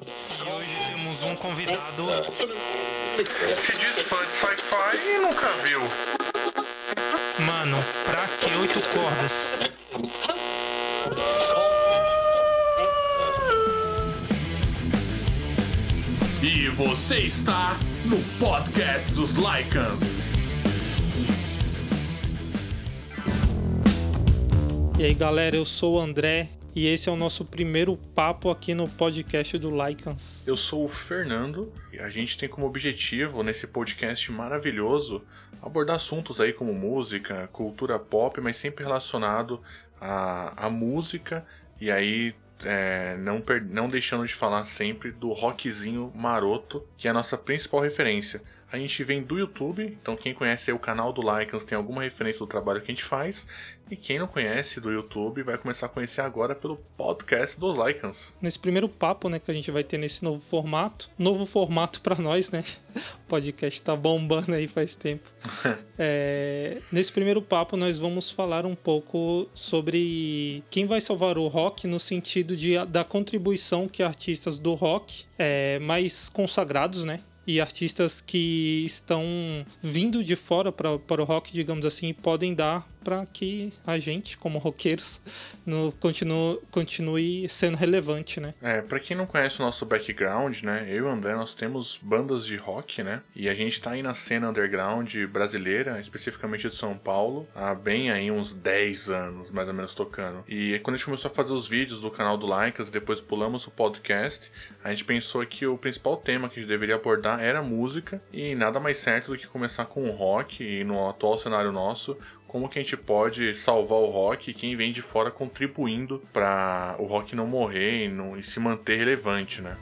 E hoje temos um convidado. Se diz fã de sci-fi e nunca viu. Mano, pra que oito cordas? E você está no podcast dos Lycans. E aí galera, eu sou o André e esse é o nosso primeiro papo aqui no podcast do Lycans. Eu sou o Fernando e a gente tem como objetivo nesse podcast maravilhoso abordar assuntos aí como música, cultura pop, mas sempre relacionado à, à música e aí é, não, per- não deixando de falar sempre do rockzinho maroto, que é a nossa principal referência. A gente vem do YouTube, então quem conhece o canal do Lycans tem alguma referência do trabalho que a gente faz. E quem não conhece do YouTube vai começar a conhecer agora pelo podcast dos Lycans. Nesse primeiro papo, né, que a gente vai ter nesse novo formato. Novo formato pra nós, né? O podcast tá bombando aí faz tempo. É, nesse primeiro papo, nós vamos falar um pouco sobre quem vai salvar o rock no sentido de, da contribuição que artistas do rock é, mais consagrados, né? E artistas que estão vindo de fora para o rock, digamos assim, podem dar para que a gente, como roqueiros, no, continue, continue sendo relevante, né? É, pra quem não conhece o nosso background, né? Eu e o André, nós temos bandas de rock, né? E a gente tá aí na cena underground brasileira, especificamente de São Paulo, há bem aí uns 10 anos, mais ou menos, tocando. E quando a gente começou a fazer os vídeos do canal do Lycas, depois pulamos o podcast, a gente pensou que o principal tema que a gente deveria abordar era música, e nada mais certo do que começar com o rock, e no atual cenário nosso, como que a gente pode salvar o rock e quem vem de fora contribuindo para o rock não morrer e, não- e se manter relevante, né?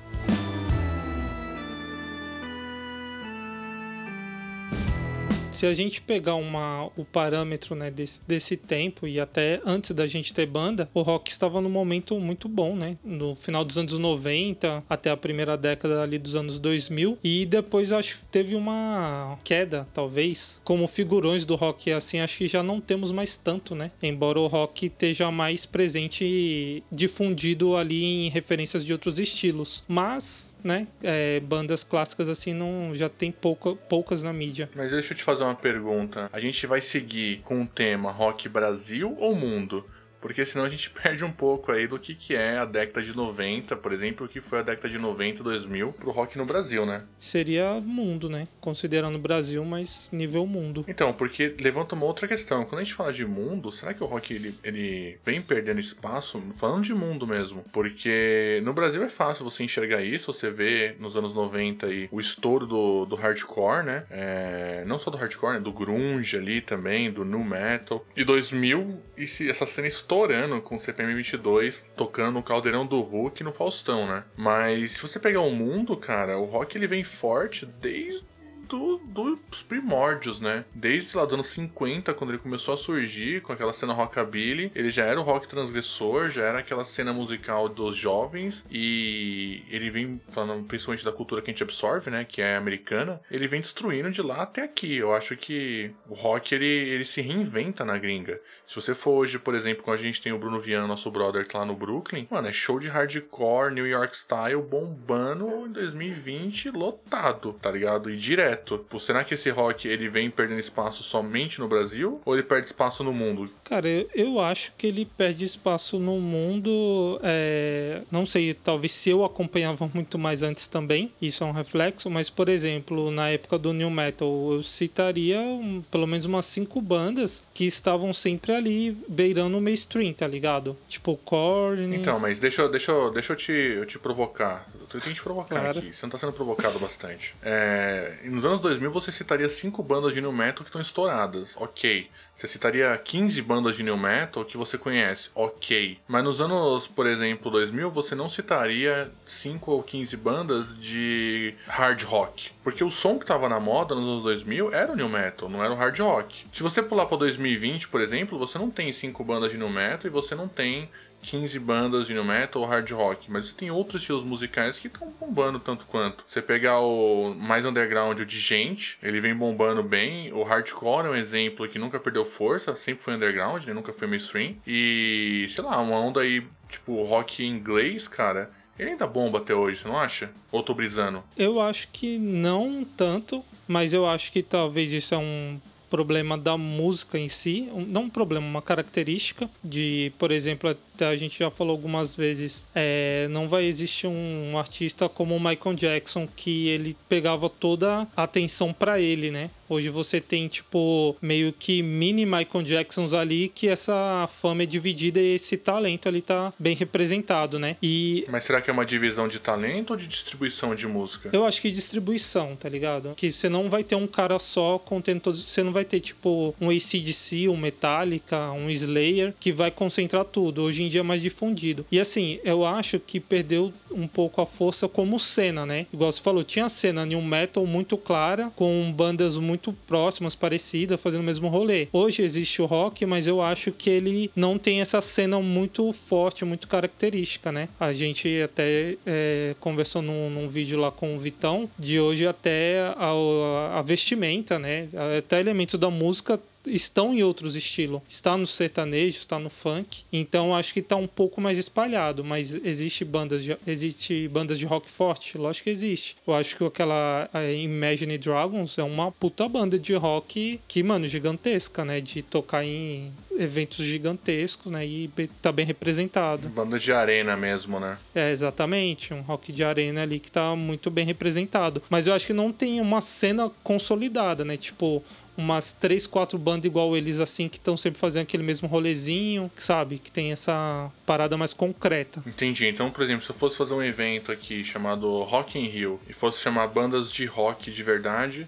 Se a gente pegar uma, o parâmetro né, desse, desse tempo e até antes da gente ter banda, o rock estava num momento muito bom, né? No final dos anos 90 até a primeira década ali dos anos 2000 e depois acho que teve uma queda, talvez, como figurões do rock assim, acho que já não temos mais tanto, né? Embora o rock esteja mais presente e difundido ali em referências de outros estilos, mas, né, é, bandas clássicas assim não já tem pouca, poucas na mídia. Mas deixa eu te fazer uma pergunta. A gente vai seguir com o tema rock Brasil ou mundo? Porque senão a gente perde um pouco aí do que, que é a década de 90, por exemplo, o que foi a década de 90 2000 pro rock no Brasil, né? Seria mundo, né? Considerando o Brasil, mas nível mundo. Então, porque levanta uma outra questão. Quando a gente fala de mundo, será que o rock ele, ele vem perdendo espaço? Falando de mundo mesmo. Porque no Brasil é fácil você enxergar isso. Você vê nos anos 90 aí o estouro do, do hardcore, né? É, não só do hardcore, né? Do grunge ali também, do new metal. E 2000, e se- essa cena estourando com o CPM 22 tocando no Caldeirão do Hulk no Faustão, né? Mas se você pegar o mundo, cara, o rock ele vem forte desde do- dos primórdios, né? Desde lá dos anos 50, quando ele começou a surgir com aquela cena rockabilly, ele já era o rock transgressor, já era aquela cena musical dos jovens e ele vem falando principalmente da cultura que a gente absorve, né, que é americana, ele vem destruindo de lá até aqui. Eu acho que o rock ele, ele se reinventa na gringa. Se você for hoje, por exemplo, com a gente tem o Bruno Viana, nosso brother, tá lá no Brooklyn, mano, é show de hardcore, New York Style, bombando em 2020, lotado, tá ligado? E direto. Pô, será que esse rock ele vem perdendo espaço somente no Brasil ou ele perde espaço no mundo? Cara, eu, eu acho que ele perde espaço no mundo. é, não sei, talvez se eu acompanhava muito mais antes também, isso é um reflexo, mas por exemplo, na época do New Metal, eu citaria um- pelo menos umas cinco bandas que estavam sempre ali beirando o mainstream, tá ligado? Tipo Korn. Então, mas deixa, deixa, deixa eu, te, eu te provocar. Eu tenho que te provocar Claro. aqui. Você não tá sendo provocado bastante. É, nos anos 2000 você citaria cinco bandas de new metal que estão estouradas. Ok. Você citaria 15 bandas de new metal que você conhece, ok. Mas nos anos, por exemplo, 2000, você não citaria 5 ou 15 bandas de hard rock. Porque o som que tava na moda nos anos 2000 era o new metal, não era o hard rock. Se você pular pra 2020, por exemplo, você não tem 5 bandas de new metal e você não tem 15 bandas de new metal ou hard rock, mas tem outros estilos musicais que estão bombando tanto quanto. Você pegar o mais underground, o de gente, ele vem bombando bem. O hardcore é um exemplo que nunca perdeu força, sempre foi underground, né? nunca foi mainstream. E, sei lá, uma onda aí, tipo, rock inglês, cara. Ele ainda bomba até hoje, você não acha? Ou tô brisando? Eu acho que não tanto, mas eu acho que talvez isso é um problema da música em si, não um problema, uma característica de, por exemplo, a gente já falou algumas vezes, é, não vai existir um artista como o Michael Jackson que ele pegava toda a atenção para ele, né? Hoje você tem, tipo, meio que mini Michael Jacksons ali, que essa fama é dividida e esse talento ali tá bem representado, né? E. Mas será que é uma divisão de talento ou de distribuição de música? Eu acho que distribuição, tá ligado? Que você não vai ter um cara só contendo todos. Você não vai ter, tipo, um ACDC, um Metallica, um Slayer, que vai concentrar tudo. Hoje em dia é mais difundido. E assim, eu acho que perdeu um pouco a força como cena, né? Igual você falou, tinha cena new metal muito clara, com bandas muito muito próximas, parecidas, fazendo o mesmo rolê. Hoje existe o rock, mas eu acho que ele não tem essa cena muito forte, muito característica, né? A gente até é, conversou num, num, vídeo lá com o Vitão, de hoje até a, a vestimenta, né? Até elementos da música estão em outros estilos. Está no sertanejo, está no funk. Então acho que está um pouco mais espalhado. Mas existe bandas de, existe bandas de rock forte? Lógico que existe. Eu acho que aquela Imagine Dragons é uma puta banda de rock que, mano, gigantesca, né? De tocar em eventos gigantescos, né? E tá bem representado. Banda de arena mesmo, né? É, exatamente. Um rock de arena ali que tá muito bem representado. Mas eu acho que não tem uma cena consolidada, né? Tipo, umas três, quatro bandas igual eles, assim, que estão sempre fazendo aquele mesmo rolezinho, sabe? Que tem essa parada mais concreta. Entendi. Então, por exemplo, se eu fosse fazer um evento aqui chamado Rock in Rio e fosse chamar bandas de rock de verdade.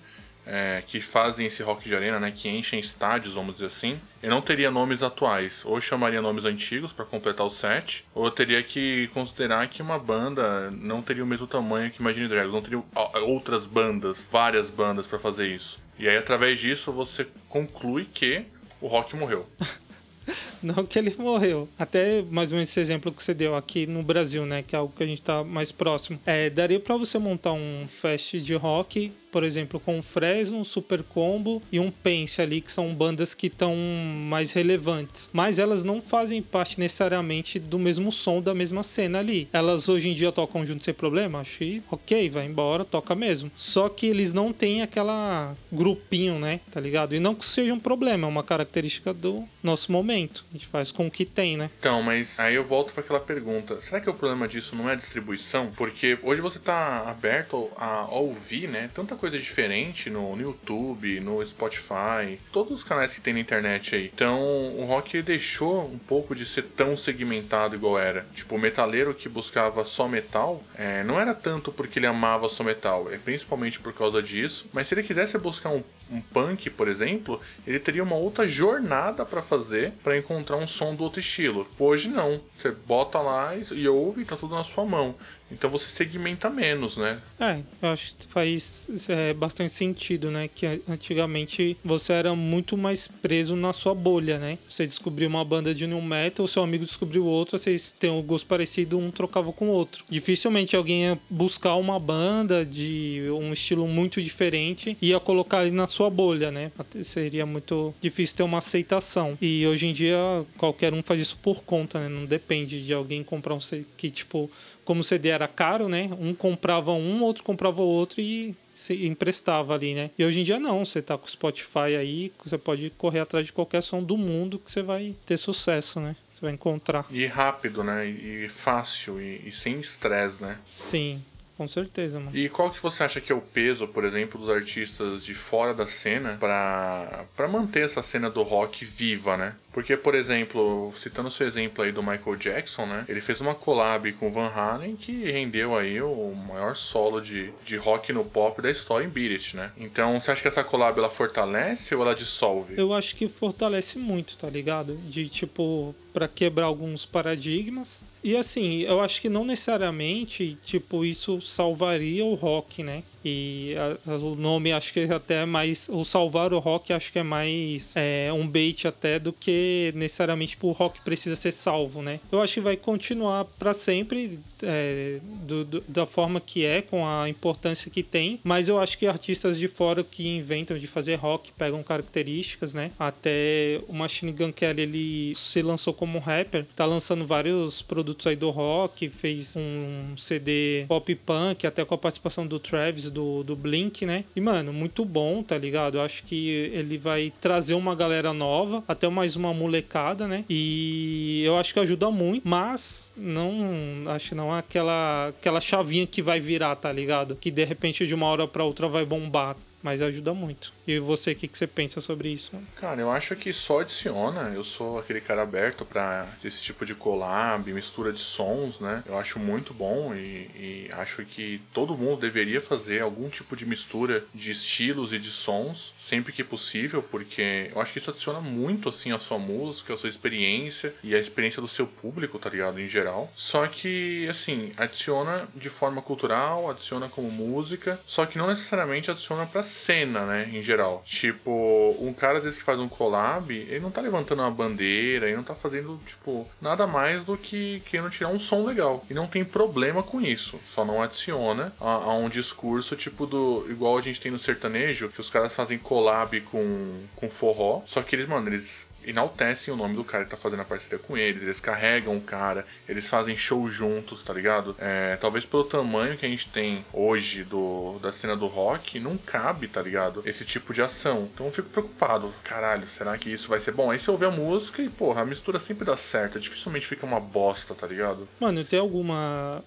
É, que fazem esse rock de arena, né, que enchem estádios, vamos dizer assim, eu não teria nomes atuais. Ou chamaria nomes antigos para completar o set, ou eu teria que considerar que uma banda não teria o mesmo tamanho que Imagine Dragons, não teria outras bandas, várias bandas para fazer isso. E aí, através disso, você conclui que o Rock morreu. Não que ele morreu. Até mais ou menos esse exemplo que você deu aqui no Brasil, né? Que é algo que a gente tá mais próximo. É, daria para você montar um fest de rock por exemplo, com o Fresno, Super Combo e um Pense ali, que são bandas que estão mais relevantes. Mas elas não fazem parte necessariamente do mesmo som da mesma cena ali. Elas hoje em dia tocam junto sem problema, achei ok, vai embora, toca mesmo. Só que eles não têm aquela grupinho, né? Tá ligado? E não que seja um problema, é uma característica do nosso momento. A gente faz com o que tem, né? Então, mas aí eu volto para aquela pergunta: será que o problema disso não é a distribuição? Porque hoje você tá aberto a ouvir, né? Tanta coisa diferente no, no, YouTube, no Spotify, todos os canais que tem na internet aí. Então o rock deixou um pouco de ser tão segmentado igual era. Tipo, o metaleiro que buscava só metal, é, não era tanto porque ele amava só metal, é principalmente por causa disso. Mas se ele quisesse buscar um, um punk, por exemplo, ele teria uma outra jornada para fazer para encontrar um som do outro estilo. Hoje não. Você bota lá e ouve tá tudo na sua mão. Então você segmenta menos, né? É, eu acho que faz é, bastante sentido, né? Que antigamente você era muito mais preso na sua bolha, né? Você descobriu uma banda de new metal, seu amigo descobriu outra, vocês têm um gosto parecido, um trocava com o outro. Dificilmente alguém ia buscar uma banda de um estilo muito diferente e ia colocar ali na sua bolha, né? Seria muito difícil ter uma aceitação. E hoje em dia qualquer um faz isso por conta, né? Não depende de alguém comprar um que tipo como o CD era caro, né? Um comprava um, outro comprava outro e se emprestava ali, né? E hoje em dia não, você tá com o Spotify aí, você pode correr atrás de qualquer som do mundo que você vai ter sucesso, né? Você vai encontrar. E rápido, né? E fácil e, e sem estresse, né? Sim. Com certeza, mano. E qual que você acha que é o peso, por exemplo, dos artistas de fora da cena para para manter essa cena do rock viva, né? Porque, por exemplo, citando seu exemplo aí do Michael Jackson, né? Ele fez uma collab com Van Halen que rendeu aí o maior solo de, de rock no pop da história em Beat It, né? Então, você acha que essa collab ela fortalece ou ela dissolve? Eu acho que fortalece muito, tá ligado? De tipo, para quebrar alguns paradigmas. E assim, eu acho que não necessariamente, tipo, isso salvaria o rock, né? E a, a, o nome acho que é até mais. O salvar o rock acho que é mais é, um bait até do que necessariamente tipo, o rock precisa ser salvo, né? Eu acho que vai continuar para sempre é, do, do, da forma que é, com a importância que tem, mas eu acho que artistas de fora que inventam de fazer rock pegam características, né? Até o Machine Gun Kelly, ele se lançou como rapper, tá lançando vários produtos aí do rock, fez um CD pop punk, até com a participação do Travis, do, do Blink, né? E, mano, muito bom, tá ligado? Eu acho que ele vai trazer uma galera nova, até mais uma molecada, né? E eu acho que ajuda muito, mas não acho que não é aquela, aquela chavinha que vai virar, tá ligado? Que de repente de uma hora para outra vai bombar mas ajuda muito. E você, o que, que você pensa sobre isso? Cara, eu acho que só adiciona. Eu sou aquele cara aberto para esse tipo de collab, mistura de sons, né? Eu acho muito bom e, e, acho que todo mundo deveria fazer algum tipo de mistura de estilos e de sons sempre que possível, porque eu acho que isso adiciona muito assim a sua música, a sua experiência e a experiência do seu público, tá ligado? Em geral. Só que, assim, adiciona de forma cultural, adiciona como música, só que não necessariamente adiciona pra cena, né? Em geral. Tipo, um cara às vezes que faz um collab, ele não tá levantando uma bandeira, ele não tá fazendo, tipo, nada mais do que querendo tirar um som legal. E não tem problema com isso. Só não adiciona a, a um discurso, tipo, do. igual a gente tem no sertanejo, que os caras fazem collab com, com forró. Só que eles, mano, eles enaltecem o nome do cara que tá fazendo a parceria com eles, eles carregam o cara, eles fazem show juntos, tá ligado? É, talvez pelo tamanho que a gente tem hoje do, da cena do rock, não cabe, tá ligado? Esse tipo de ação. Então eu fico preocupado. Caralho, será que isso vai ser bom? Aí você ouve a música e, porra, a mistura sempre dá certo. Dificilmente fica uma bosta, tá ligado? Mano, tem alguma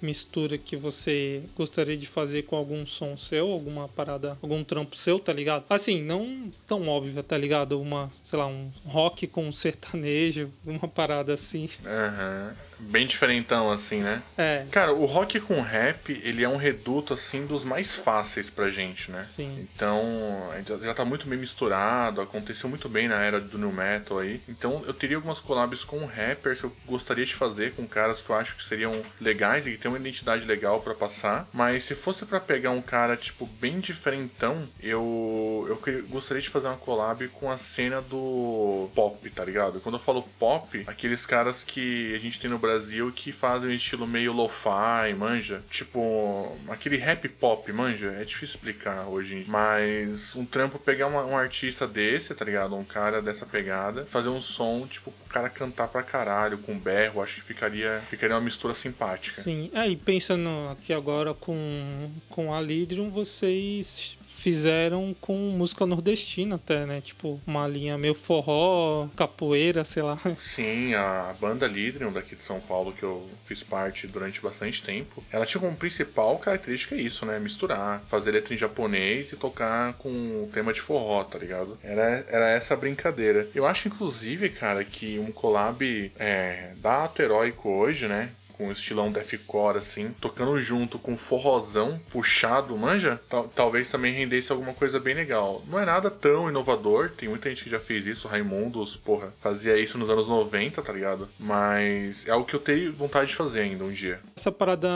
mistura que você gostaria de fazer com algum som seu, alguma parada, algum trampo seu, tá ligado? Assim, não tão óbvia, tá ligado? Uma, sei lá, um rock com sertanejo, uma parada assim. Aham. Uhum. Bem diferentão, assim, né? É. Cara, o rock com rap, ele é um reduto, assim, dos mais fáceis pra gente, né? Sim. Então, já tá muito bem misturado, aconteceu muito bem na era do new metal aí. Então, eu teria algumas collabs com rappers que eu gostaria de fazer, com caras que eu acho que seriam legais e que tem uma identidade legal para passar. Mas se fosse para pegar um cara, tipo, bem diferentão, eu, eu gostaria de fazer uma collab com a cena do pop, tá ligado? Quando eu falo pop, aqueles caras que a gente tem no Brasil que fazem um estilo meio lo-fi, manja? Tipo, aquele rap pop, manja? É difícil explicar hoje. Mas um trampo pegar uma, um artista desse, tá ligado? Um cara dessa pegada, fazer um som, tipo, o cara cantar pra caralho, com berro, acho que ficaria, ficaria uma mistura simpática. Sim, aí é, pensando aqui agora com, com a Lidrium, vocês fizeram com música nordestina até, né? Tipo, uma linha meio forró, capoeira, sei lá. Sim, a banda Lidrium daqui de São Paulo, que eu fiz parte durante bastante tempo, ela tinha como principal característica isso, né? Misturar, fazer letra em japonês e tocar com o tema de forró, tá ligado? Era, era essa brincadeira. Eu acho, inclusive, cara, que um collab é, da Ato Heróico hoje, né? Com estilão deathcore, assim, tocando junto com forrozão puxado, manja? Tal, talvez também rendesse alguma coisa bem legal. Não é nada tão inovador, tem muita gente que já fez isso, Raimundos, porra, fazia isso nos anos 90, tá ligado? Mas é algo que eu tenho vontade de fazer ainda um dia. Essa parada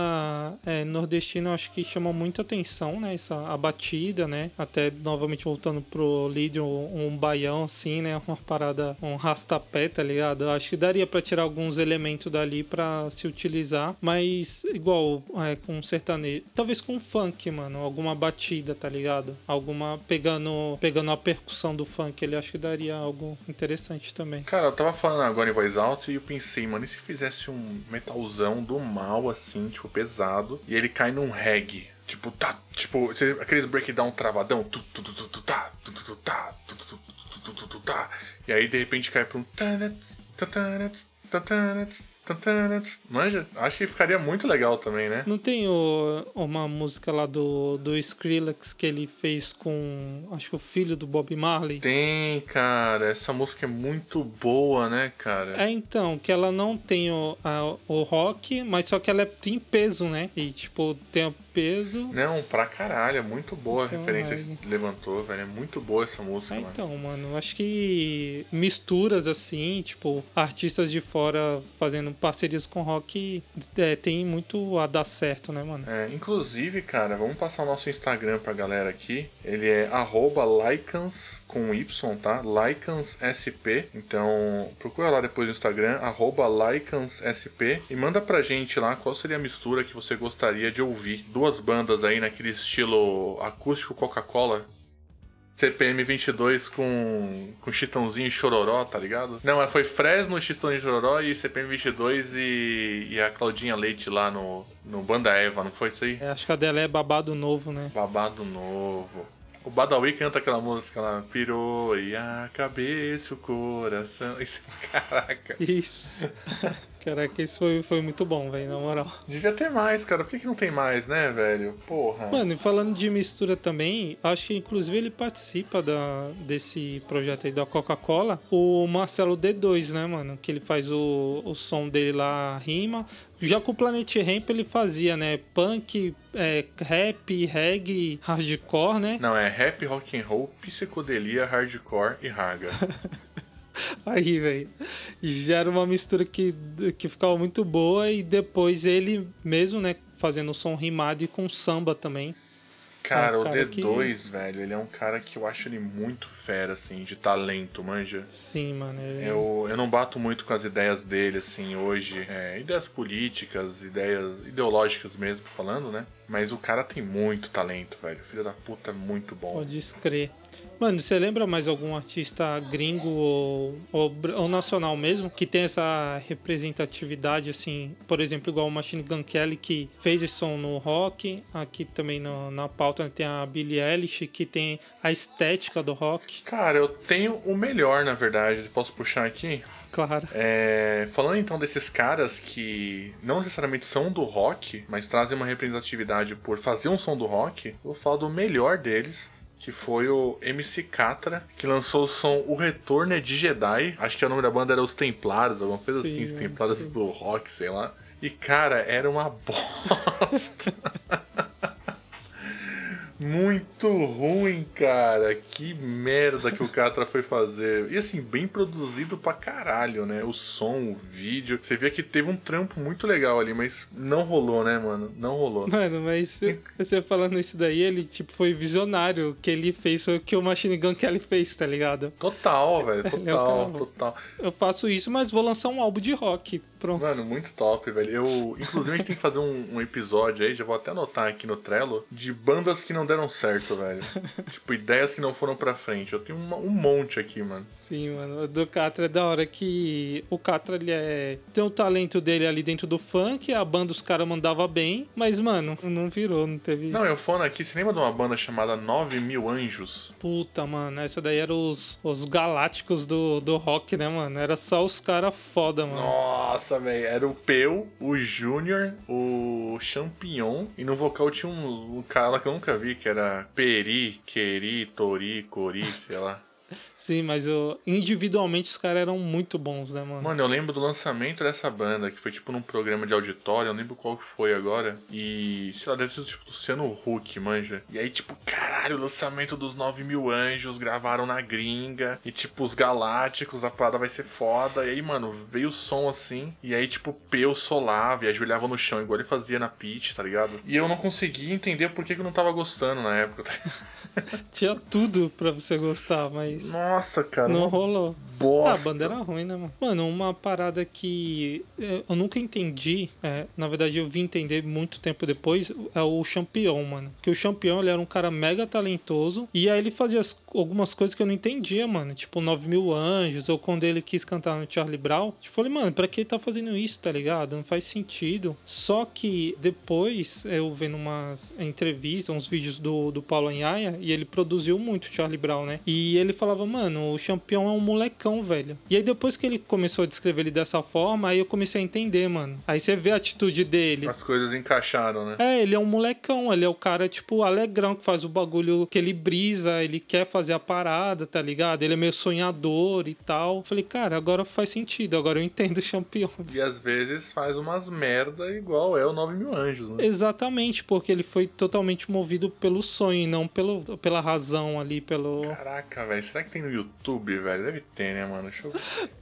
é, nordestina eu acho que chama muita atenção, né? Essa, a batida, né? Até novamente voltando pro lead, um, um baião assim, né? Uma parada, um rastapé, tá ligado? Eu acho que daria para tirar alguns elementos dali para se utilizar utilizar, mas igual é, com sertanejo, talvez com funk, mano, alguma batida, tá ligado? Alguma pegando pegando a percussão do funk, ele acho que daria algo interessante também. Cara, eu tava falando agora em voz alta e eu pensei, mano, e se fizesse um metalzão do mal assim, tipo pesado, e ele cai num reggae? Tipo, tá, tipo, aqueles breakdown travadão, tu, tu, tu, tu, tá, tu, tu, tu, tá, tu, tu, tu, tu, tu, tá. E aí de repente cai pra um Manja, acho que ficaria muito legal também, né? Não tem o, uma música lá do, do Skrillex que ele fez com, acho que o filho do Bob Marley? Tem, cara. Essa música é muito boa, né, cara? É, então, que ela não tem o, a, o rock, mas só que ela é, tem peso, né? E, tipo, tem a peso. Não, pra caralho, é muito boa então, a referência que levantou, velho. É muito boa essa música, é, Então, mano, acho que misturas assim, tipo, artistas de fora fazendo parcerias com rock é, tem muito a dar certo, né, mano? É, inclusive, cara, vamos passar o nosso Instagram pra galera aqui. Ele é arroba Lycans com Y, tá? LycansSP. Então, procura lá depois no Instagram, arroba LycansSP. E manda pra gente lá qual seria a mistura que você gostaria de ouvir. Duas bandas aí naquele estilo acústico Coca-Cola. CPM 22 com, com Chitãozinho e Chororó, tá ligado? Não, foi Fresno, Chitãozinho e Chororó e CPM 22 e, e a Claudinha Leite lá no, no Banda Eva, não foi isso aí? É, acho que a dela é Babado Novo, né? Babado Novo. O Badawi canta aquela música lá, pirou e a cabeça, o coração. Isso, caraca. Isso. Caraca, isso foi, foi muito bom, velho, na moral. Devia ter mais, cara. Por que, que não tem mais, né, velho? Porra. Mano, e falando de mistura também, acho que inclusive ele participa da, desse projeto aí da Coca-Cola. O Marcelo D2, né, mano? Que ele faz o, o som dele lá, rima. Já com o Planet Ramp ele fazia, né? Punk, é, rap, reggae, hardcore, né? Não, é rap, rock and roll, psicodelia, hardcore e raga. Aí, velho. Já era uma mistura que, que ficava muito boa e depois ele mesmo, né, fazendo o som rimado e com samba também. Cara, é um cara o D2, que... velho, ele é um cara que eu acho ele muito fera, assim, de talento, manja? Sim, mano. Ele... Eu, eu não bato muito com as ideias dele, assim, hoje. É, ideias políticas, ideias ideológicas mesmo, falando, né? Mas o cara tem muito talento, velho. Filho da puta, muito bom. Pode escrever. Mano, você lembra mais algum artista gringo ou, ou, ou, nacional mesmo que tem essa representatividade, assim, por exemplo, igual o Machine Gun Kelly que fez esse som no rock, aqui também no, na pauta tem a Billie Eilish que tem a estética do rock. Cara, eu tenho o melhor, na verdade, posso puxar aqui? Claro. É, falando então desses caras que não necessariamente são do rock, mas trazem uma representatividade por fazer um som do rock, eu vou falar do melhor deles, que foi o MC Catra, que lançou o som O Retorno é de Jedi. Acho que o nome da banda era Os Templares, alguma coisa sim, assim, Os Templares sim. do rock, sei lá. E cara, era uma bosta. Muito ruim, cara. Que merda que o Catra foi fazer. E assim, bem produzido pra caralho, né? O som, o vídeo. Você vê que teve um trampo muito legal ali, mas não rolou, né, mano? Não rolou. Mano, mas você falando isso daí, ele, tipo, foi visionário. que ele fez o que o Machine Gun Kelly fez, tá ligado? Total, velho. É total, total. Eu faço isso, mas vou lançar um álbum de rock. Pronto. Mano, muito top, velho. Eu, inclusive, a gente tem que fazer um, um episódio aí, já vou até anotar aqui no Trello, de bandas que não deram certo, velho. tipo, ideias que não foram pra frente. Eu tenho uma, um monte aqui, mano. Sim, mano. O do Catra é da hora que o Catra, ele é... Tem o talento dele ali dentro do funk, a banda os caras mandava bem, mas, mano, não virou, não teve... Não, eu falando aqui, você lembra de uma banda chamada 9 Mil Anjos? Puta, mano, essa daí era os, os galácticos do, do rock, né, mano? Era só os caras foda, mano. Nossa! Nossa, velho. Era o Peu, o Júnior, o Champignon. E no vocal tinha um, um cara que eu nunca vi, que era Peri, Queri, Tori, Cori, sei lá. Sim, mas eu, individualmente os caras eram muito bons, né, mano? Mano, eu lembro do lançamento dessa banda, que foi tipo num programa de auditório, eu não lembro qual que foi agora. E, sei lá, deve ser tipo Luciano Huck, manja. E aí, tipo, caralho, o lançamento dos 9 mil anjos, gravaram na gringa. E, tipo, os galácticos, a parada vai ser foda. E aí, mano, veio o som assim. E aí, tipo, Peu solava e ajoelhava no chão, igual ele fazia na pitch, tá ligado? E eu não conseguia entender por que, que eu não tava gostando na época. Tinha tudo pra você gostar, mas. Nossa, cara. Não rolou bosta. Ah, a banda era ruim, né, mano? Mano, uma parada que eu nunca entendi, é, na verdade eu vim entender muito tempo depois, é o Champion, mano. Que o Champion, ele era um cara mega talentoso, e aí ele fazia as, algumas coisas que eu não entendia, mano. Tipo, 9 mil anjos, ou quando ele quis cantar no Charlie Brown. Tipo, falei, mano, pra que ele tá fazendo isso, tá ligado? Não faz sentido. Só que depois, eu vendo umas entrevistas, uns vídeos do, do Paulo Anhaia, e ele produziu muito Charlie Brown, né? E ele falava, mano, o Champion é um molecão velho. E aí depois que ele começou a descrever ele dessa forma, aí eu comecei a entender, mano. Aí você vê a atitude dele. As coisas encaixaram, né? É, ele é um molecão, ele é o cara, tipo, alegrão, que faz o bagulho que ele brisa, ele quer fazer fazer a parada, tá ligado? Ele é meio sonhador e tal. Falei, cara, agora faz sentido, agora eu entendo o campeão. E às vezes faz umas merda igual é o 9 mil anjos, né? Exatamente, porque ele foi totalmente movido pelo sonho e não pelo, pela razão ali, pelo. Caraca, velho, será que tem no YouTube, velho? Deve ter, né, mano? Deixa eu...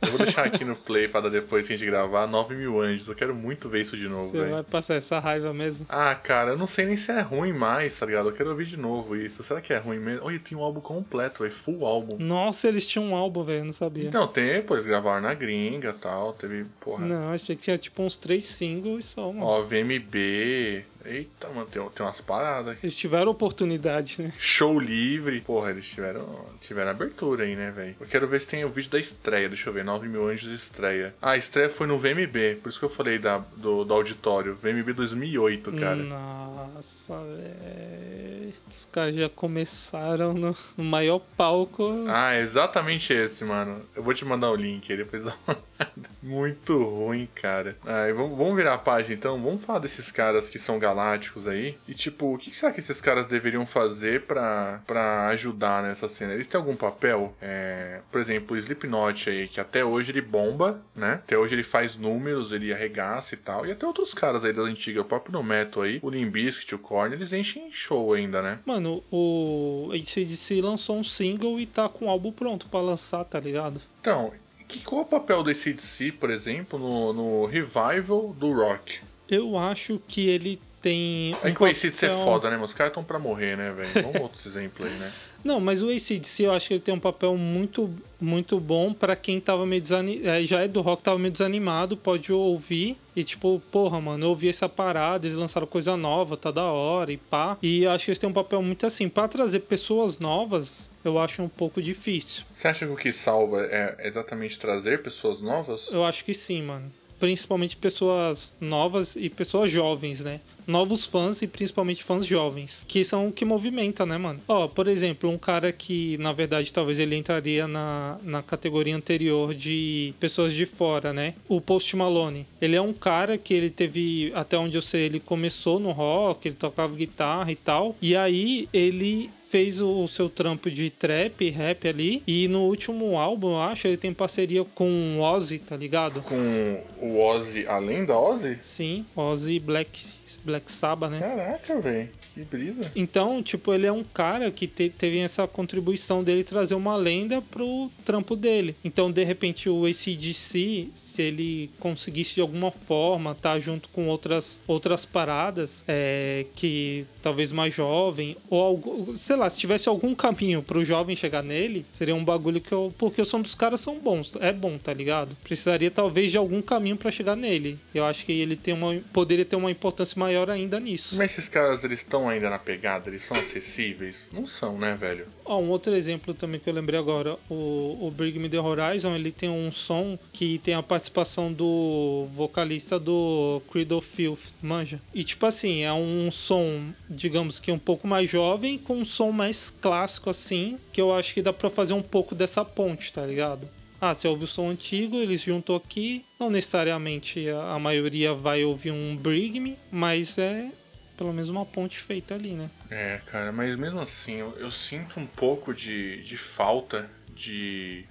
eu vou deixar aqui no play pra depois que a gente gravar 9 mil anjos. Eu quero muito ver isso de novo, Você velho. vai passar essa raiva mesmo. Ah, cara, eu não sei nem se é ruim mais, tá ligado? Eu quero ouvir de novo isso. Será que é ruim mesmo? Olha, tem um álbum completo, é full álbum. Nossa, eles tinham um álbum, velho, não sabia. Não, tem, pô, eles gravaram na gringa e tal. Teve, porra. Não, achei que tinha tipo uns três singles só, mano. Ó, VMB. Eita, mano, tem, tem umas paradas. Eles tiveram oportunidade, né? Show livre. Porra, eles tiveram, tiveram abertura aí, né, velho? Eu quero ver se tem o vídeo da estreia. Deixa eu ver. 9 mil anjos estreia. Ah, a estreia foi no VMB. Por isso que eu falei da, do, do auditório. VMB 2008, cara. Nossa, velho. Os caras já começaram no, no maior palco. Ah, é exatamente esse, mano. Eu vou te mandar o link aí, depois dá uma olhada. Muito ruim, cara. Ah, vamos, vamos virar a página então. Vamos falar desses caras que são galácticos aí. E tipo, o que será que esses caras deveriam fazer pra, pra ajudar nessa cena? Eles têm algum papel? É, por exemplo, o Slipknot aí, que até hoje ele bomba, né? Até hoje ele faz números, ele arregaça e tal. E até outros caras aí da antiga, o próprio no Metal aí, o Limbiskit, o Korn, eles enchem show ainda, né? Mano, o ACDC lançou um single e tá com o álbum pronto pra lançar, tá ligado? Então, que, qual é o papel do ACDC, por exemplo, no, no revival do rock? Eu acho que ele tem. É que o ACDC é papel- foda, né? Mas os caras estão pra morrer, né, velho? Vamos outros exemplos aí, né? Não, mas o ACDC eu acho que ele tem um papel muito, muito bom pra quem tava meio desanimado. Já é do rock, tava meio desanimado, pode ouvir e tipo, porra, mano, eu ouvi essa parada, eles lançaram coisa nova, tá da hora e pá. E eu acho que eles têm um papel muito assim, pra trazer pessoas novas, eu acho um pouco difícil. Você acha que o que salva é exatamente trazer pessoas novas? Eu acho que sim, mano. Principalmente pessoas novas e pessoas jovens, né? Novos fãs e principalmente fãs jovens. Que são o que movimenta, né, mano? Ó, por exemplo, um cara que, na verdade, talvez ele entraria na, na categoria anterior de pessoas de fora, né? O Post Malone. Ele é um cara que ele teve, até onde eu sei, ele começou no rock, ele tocava guitarra e tal. E aí ele fez o seu trampo de trap, rap ali. E no último álbum, eu acho, ele tem parceria com o Ozzy, tá ligado? Com o Ozzy, além da Ozzy? Sim, Ozzy Black, Black Sabbath, né? Caraca, velho. Que brisa. Então, tipo, ele é um cara que te- teve essa contribuição dele trazer uma lenda pro trampo dele. Então, de repente, o ACDC, se ele conseguisse de alguma forma estar junto com outras, outras paradas, é, que talvez mais jovem, ou algo, sei lá, se tivesse algum caminho pro jovem chegar nele, seria um bagulho que eu. Porque os som dos caras são bons, é bom, tá ligado? Precisaria talvez de algum caminho pra chegar nele. Eu acho que ele tem uma, poderia ter uma importância maior ainda nisso. Mas esses caras, eles estão ainda na pegada? Eles são acessíveis? Não são, né, velho? Ó, um outro exemplo também que eu lembrei agora, o, o Bring Me The Horizon, ele tem um som que tem a participação do vocalista do Creed of Filth, manja? E tipo assim, é um som, digamos que um pouco mais jovem, com um som mais clássico assim, que eu acho que dá pra fazer um pouco dessa ponte, tá ligado? Ah, você ouve o som antigo, eles juntam aqui. Não necessariamente a, maioria vai ouvir um Bring Me, mas é pelo menos uma ponte feita ali, né? É, cara, mas mesmo assim, eu, eu sinto um pouco de, de falta de,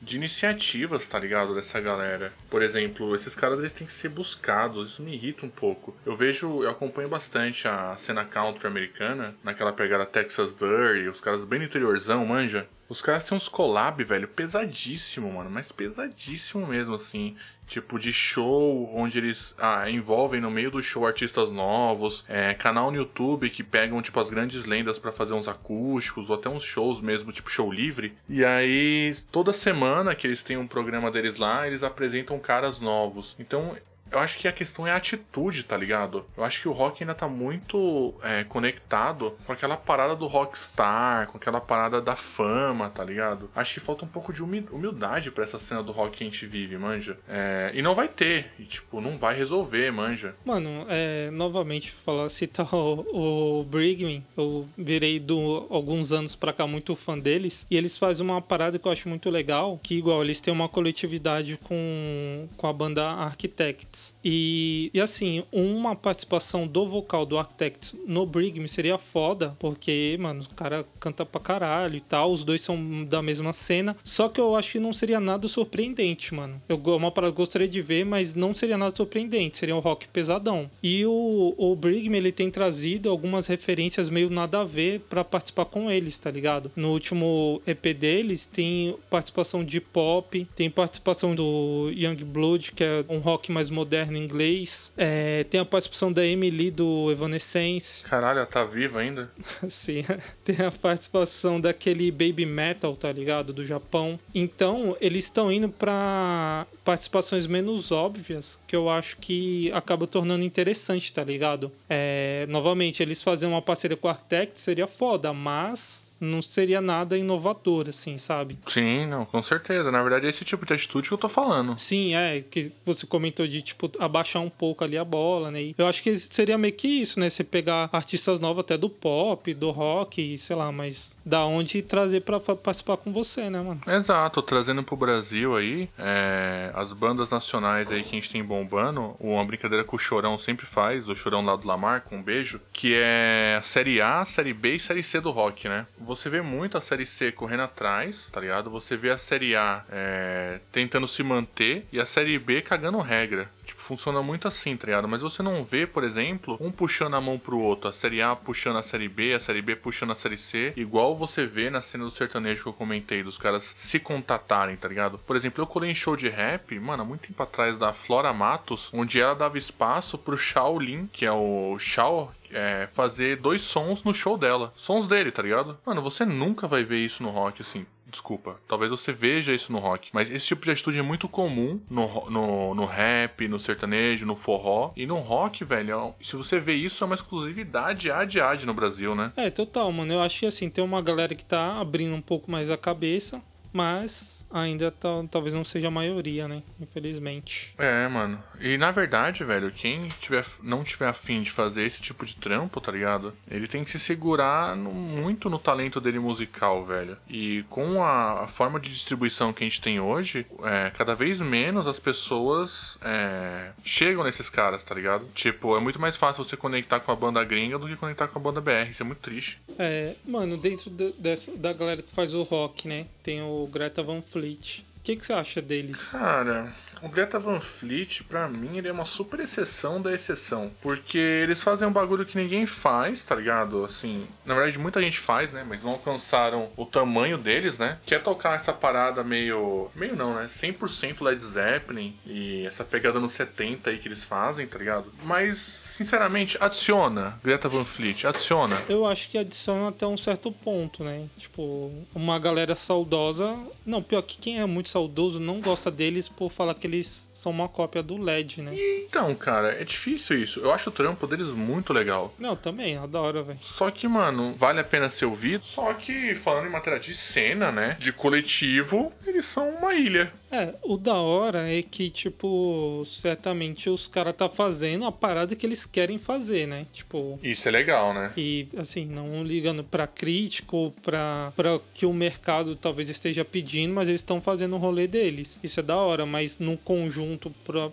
de iniciativas, tá ligado? Dessa galera. Por exemplo, esses caras eles têm que ser buscados, isso me irrita um pouco. Eu vejo, eu acompanho bastante a cena country americana, naquela pegada Texas Dirty, os caras bem interiorzão, manja. Os caras têm uns collab, velho, pesadíssimo, mano, mas pesadíssimo mesmo, assim. Tipo, de show, onde eles ah, envolvem no meio do show artistas novos, é, canal no YouTube que pegam, tipo, as grandes lendas pra fazer uns acústicos, ou até uns shows mesmo, tipo, show livre. E aí, toda semana que eles têm um programa deles lá, eles apresentam caras novos. Então, eu acho que a questão é a atitude, tá ligado? Eu acho que o rock ainda tá muito é, conectado com aquela parada do rockstar, com aquela parada da fama, tá ligado? Acho que falta um pouco de humi- humildade pra essa cena do rock que a gente vive, manja. É, e não vai ter, e tipo, não vai resolver, manja. Mano, é, novamente, falar, citar o, o Brigman, eu virei do alguns anos pra cá muito fã deles, e eles fazem uma parada que eu acho muito legal, que igual, eles têm uma coletividade com, com a banda Architects. Architects. E, e assim, uma participação do vocal do Architects no Me seria foda, porque, mano, o cara canta pra caralho e tal, os dois são da mesma cena. Só que eu acho que não seria nada surpreendente, mano. Eu uma gostaria de ver, mas não seria nada surpreendente, seria um rock pesadão. E o, o Me, ele tem trazido algumas referências meio nada a ver para participar com eles, tá ligado? No último EP deles tem participação de pop, tem participação do Young Blood, que é um rock mais moderno em inglês. É, tem a participação da Emily do Evanescence. Caralho, ela tá viva ainda? Sim. Tem a participação daquele Baby Metal, tá ligado? Do Japão. Então, eles estão indo para participações menos óbvias, que eu acho que acaba tornando interessante, tá ligado? É, novamente, eles fazerem uma parceria com o Architect seria foda, mas não seria nada inovador, assim, sabe? Sim, não, com certeza. Na verdade, é esse tipo de atitude que eu tô falando. Sim, é, que você comentou de, tipo, abaixar um pouco ali a bola, né? Eu acho que seria meio que isso, né? Você pegar artistas novos até do pop, do rock, sei lá, mas da onde trazer para participar com você, né, mano? Exato, trazendo pro Brasil aí, é, as bandas nacionais aí que a gente tem bombando, uma brincadeira que o Chorão sempre faz, o Chorão lá do Lamar, com um beijo, que é a Série A, Série B e Série C do rock, né? Você vê muito a série C correndo atrás, tá ligado? Você vê a série A é, tentando se manter e a série B cagando regra. Tipo, funciona muito assim, tá ligado? Mas você não vê, por exemplo, um puxando a mão pro outro, a série A puxando a série B, a série B puxando a série C, igual você vê na cena do sertanejo que eu comentei, dos caras se contatarem, tá ligado? Por exemplo, eu colei em show de rap, mano, há muito tempo atrás da Flora Matos, onde ela dava espaço pro Shaolin, que é o Shao é, fazer dois sons no show dela. Sons dele, tá ligado? Mano, você nunca vai ver isso no rock, assim. Desculpa. Talvez você veja isso no rock. Mas esse tipo de atitude é muito comum no, no, no rap, no sertanejo, no forró. E no rock, velho, se você vê isso, é uma exclusividade ad ad no Brasil, né? É, total, mano. Eu acho que assim, tem uma galera que tá abrindo um pouco mais a cabeça. Mas ainda talvez não seja a maioria, né? Infelizmente. É, mano. E na verdade, velho, quem tiver, não tiver afim de fazer esse tipo de trampo, tá ligado? Ele tem que se segurar no, muito no talento dele musical, velho. E com a, a, forma de distribuição que a gente tem hoje, é, cada vez menos as pessoas é, chegam nesses caras, tá ligado? Tipo, é muito mais fácil você conectar com a banda gringa do que conectar com a banda BR. Isso é muito triste. É, mano, dentro de, dessa, da galera que faz o rock, né? Tem o Greta Van Fleet. O que, que você acha deles? Cara, o Greta Van Fleet, pra mim, ele é uma super exceção da exceção. Porque eles fazem um bagulho que ninguém faz, tá ligado? Assim, na verdade, muita gente faz, né? Mas não alcançaram o tamanho deles, né? Que é tocar essa parada meio. meio não, né? 100% Led Zeppelin e essa pegada nos 70 aí que eles fazem, tá ligado? Mas, sinceramente, adiciona Greta Van Fleet, adiciona. Eu acho que adiciona até um certo ponto, né? Tipo, uma galera saudosa. Não, pior que quem é muito saudoso não gosta deles por falar que eles são uma cópia do LED, né? Então, cara, é difícil isso. Eu acho o trampo deles muito legal. Não, também, adoro, velho. Só que, mano, vale a pena ser ouvido. Só que, falando em matéria de cena, né? De coletivo, eles são uma ilha. É, o da hora é que, tipo, certamente os caras tá fazendo a parada que eles querem fazer, né? Tipo. Isso é legal, né? E, assim, não ligando pra crítico pra, pra que o mercado talvez esteja pedindo, mas eles estão fazendo rolê deles. Isso é da hora, mas no conjunto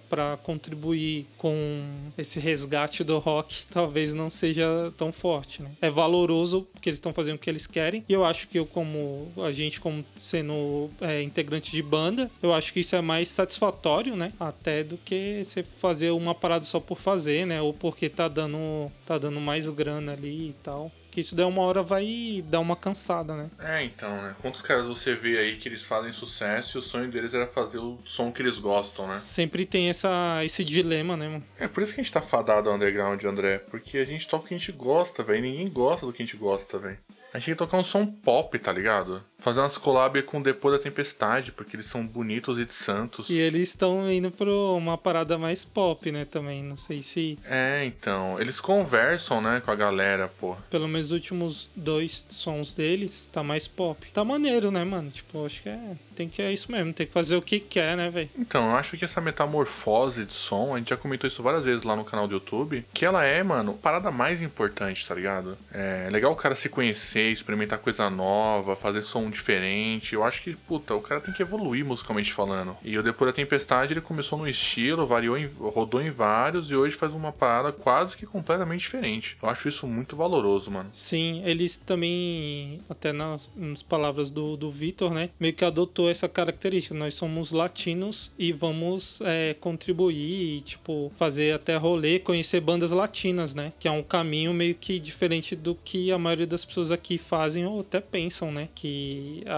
pra contribuir com esse resgate do rock, talvez não seja tão forte, né? É valoroso porque eles estão fazendo o que eles querem. E eu acho que eu, como a gente, como sendo é, integrante de banda, eu acho que isso é mais satisfatório, né? Até do que você fazer uma parada só por fazer, né? Ou porque tá dando, tá dando mais grana ali e tal que isso daí uma hora vai dar uma cansada, né? É, então, né? Quantos caras você vê aí que eles fazem sucesso e o sonho deles era fazer o som que eles gostam, né? Sempre tem essa, esse dilema, né, mano? É por isso que a gente tá fadado ao underground, André. Porque a gente toca o que a gente gosta, velho. Ninguém gosta do que a gente gosta, velho. A gente tem que tocar um som pop, tá ligado? Fazer umas collab com o Depois da Tempestade, porque eles são bonitos e de santos. E eles estão indo pra uma parada mais pop, né, também. Não sei se. É, então. Eles conversam, né, com a galera, pô. Pelo menos os últimos dois sons deles tá mais pop. Tá maneiro, né, mano? Tipo, acho que é. Tem que é isso mesmo, tem que fazer o que quer, né, velho? Então, eu acho que essa metamorfose de som, a gente já comentou isso várias vezes lá no canal do YouTube, que ela é, mano, a parada mais importante, tá ligado? É legal o cara se conhecer, experimentar coisa nova, fazer som diferente. Eu acho que, puta, o cara tem que evoluir musicalmente falando. E o Depois da Tempestade ele começou no estilo, variou, em, rodou em vários e hoje faz uma parada quase que completamente diferente. Eu acho isso muito valoroso, mano. Sim, eles também, até nas, nas palavras do, do Vitor, né? Meio que adotou essa característica. Nós somos latinos e vamos é, contribuir e, tipo, fazer até rolê, conhecer bandas latinas, né? Que é um caminho meio que diferente do que a maioria das pessoas aqui fazem ou até pensam, né? Que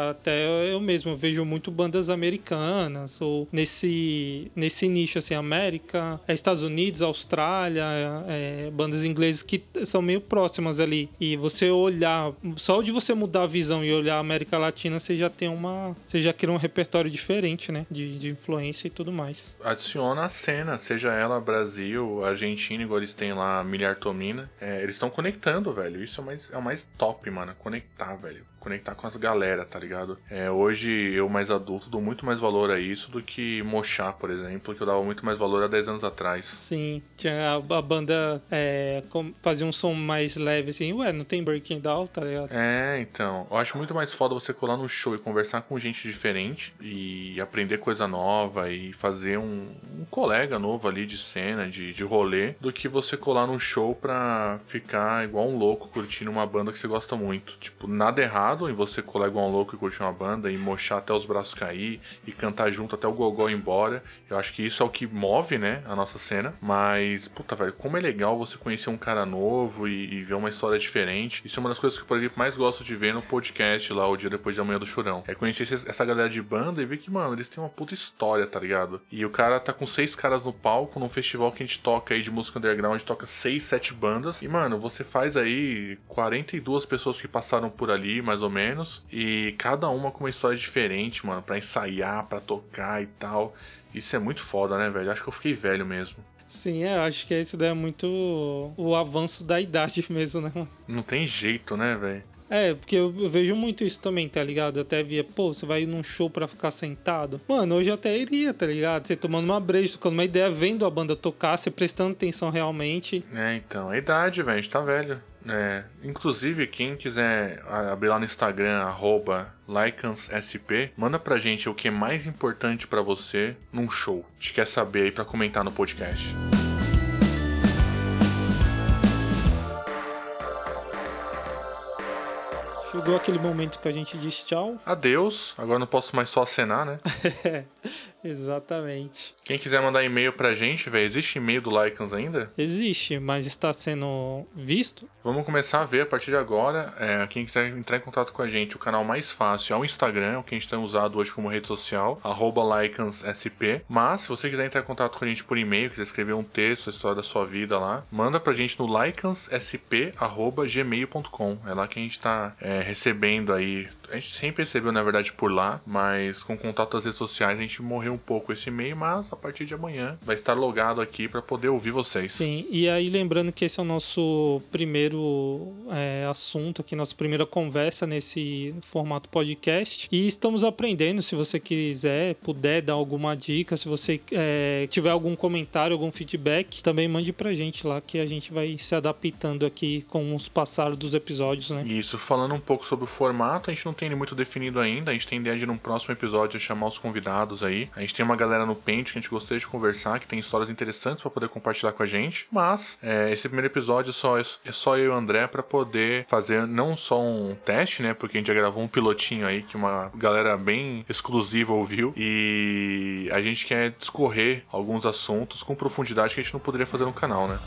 até eu mesmo vejo muito bandas americanas ou nesse, nesse nicho, assim, América, é Estados Unidos, Austrália, é, bandas inglesas que são meio próximas ali. E você olhar, só de você mudar a visão e olhar a América Latina, você já tem uma. Você já cria um repertório diferente, né? De, de influência e tudo mais. Adiciona a cena, seja ela Brasil, Argentina, igual eles têm lá, Miliar Tomina. É, eles estão conectando, velho. Isso é o mais, é o mais top, mano. Conectar, velho conectar com as galera, tá ligado? É, hoje eu, mais adulto, dou muito mais valor a isso do que Mochar, por exemplo, que eu dava muito mais valor há 10 anos atrás. Sim, tinha a, banda é, fazia um som mais leve assim, ué, não tem Breaking Down, tá ligado? É, então. Eu acho muito mais foda você colar no show e conversar com gente diferente e aprender coisa nova e fazer um, um colega novo ali de cena, de, de rolê, do que você colar no show pra ficar igual um louco curtindo uma banda que você gosta muito. Tipo, nada errado errado em você colar igual um louco e curtir uma banda e mochar até os braços cair e cantar junto até o gogó ir embora. Eu acho que isso é o que move, né, a nossa cena. Mas, puta, velho, como é legal você conhecer um cara novo e, e ver uma história diferente. Isso é uma das coisas que, por exemplo, mais gosto de ver no podcast lá, o dia depois de amanhã do churão. É conhecer essa galera de banda e ver que, mano, eles têm uma puta história, tá ligado? E o cara tá com seis caras no palco num festival que a gente toca aí de música underground, toca seis, sete bandas. E, mano, você faz aí 42 pessoas que passaram por ali, mais mais ou menos. E cada uma com uma história diferente, mano, para ensaiar, para tocar e tal. Isso é muito foda, né, velho? Acho que eu fiquei velho mesmo. Sim, é, acho que isso daí é muito o avanço da idade mesmo, né, mano? Não tem jeito, né, velho? É, porque eu, vejo muito isso também, tá ligado? Eu até via, pô, você vai num show pra ficar sentado. Mano, hoje eu até iria, tá ligado? Você tomando uma breja, tocando uma ideia, vendo a banda tocar, você prestando atenção realmente. É, então, a idade, velho, a gente tá velho. É, inclusive, quem quiser abrir lá no Instagram, arroba LicansSP, manda pra gente o que é mais importante para você num show. A gente quer saber aí pra comentar no podcast. Chegou aquele momento que a gente diz tchau. Adeus. Agora não posso mais só acenar, né? Exatamente. Quem quiser mandar e-mail pra gente, velho, existe e-mail do Lycans ainda? Existe, mas está sendo visto? Vamos começar a ver a partir de agora. É, quem quiser entrar em contato com a gente, o canal mais fácil é o Instagram, o que a gente tem usado hoje como rede social, LycansSP. Mas, se você quiser entrar em contato com a gente por e-mail, quiser escrever um texto, a história da sua vida lá, manda pra gente no lycanssp.gmail.com. É lá que a gente tá é, recebendo aí a gente sempre recebeu, na verdade, por lá, mas com contato das redes sociais a gente morreu um pouco esse e-mail, mas a partir de amanhã vai estar logado aqui para poder ouvir vocês. Sim, e aí lembrando que esse é o nosso primeiro é, assunto aqui, nossa primeira conversa nesse formato podcast. E estamos aprendendo, se você quiser, puder dar alguma dica, se você é, tiver algum comentário, algum feedback, também mande pra gente lá que a gente vai se adaptando aqui com os passados dos episódios, né? Isso, falando um pouco sobre o formato, a gente não tem ele muito definido ainda. A gente tem ideia de num próximo episódio chamar os convidados aí. A gente tem uma galera no Paint que a gente gostaria de conversar, que tem histórias interessantes para poder compartilhar com a gente. Mas é, esse primeiro episódio só é, só eu e o André para poder fazer não só um teste, né? Porque a gente já gravou um pilotinho aí que uma galera bem exclusiva ouviu. E a gente quer discorrer alguns assuntos com profundidade que a gente não poderia fazer no canal, né?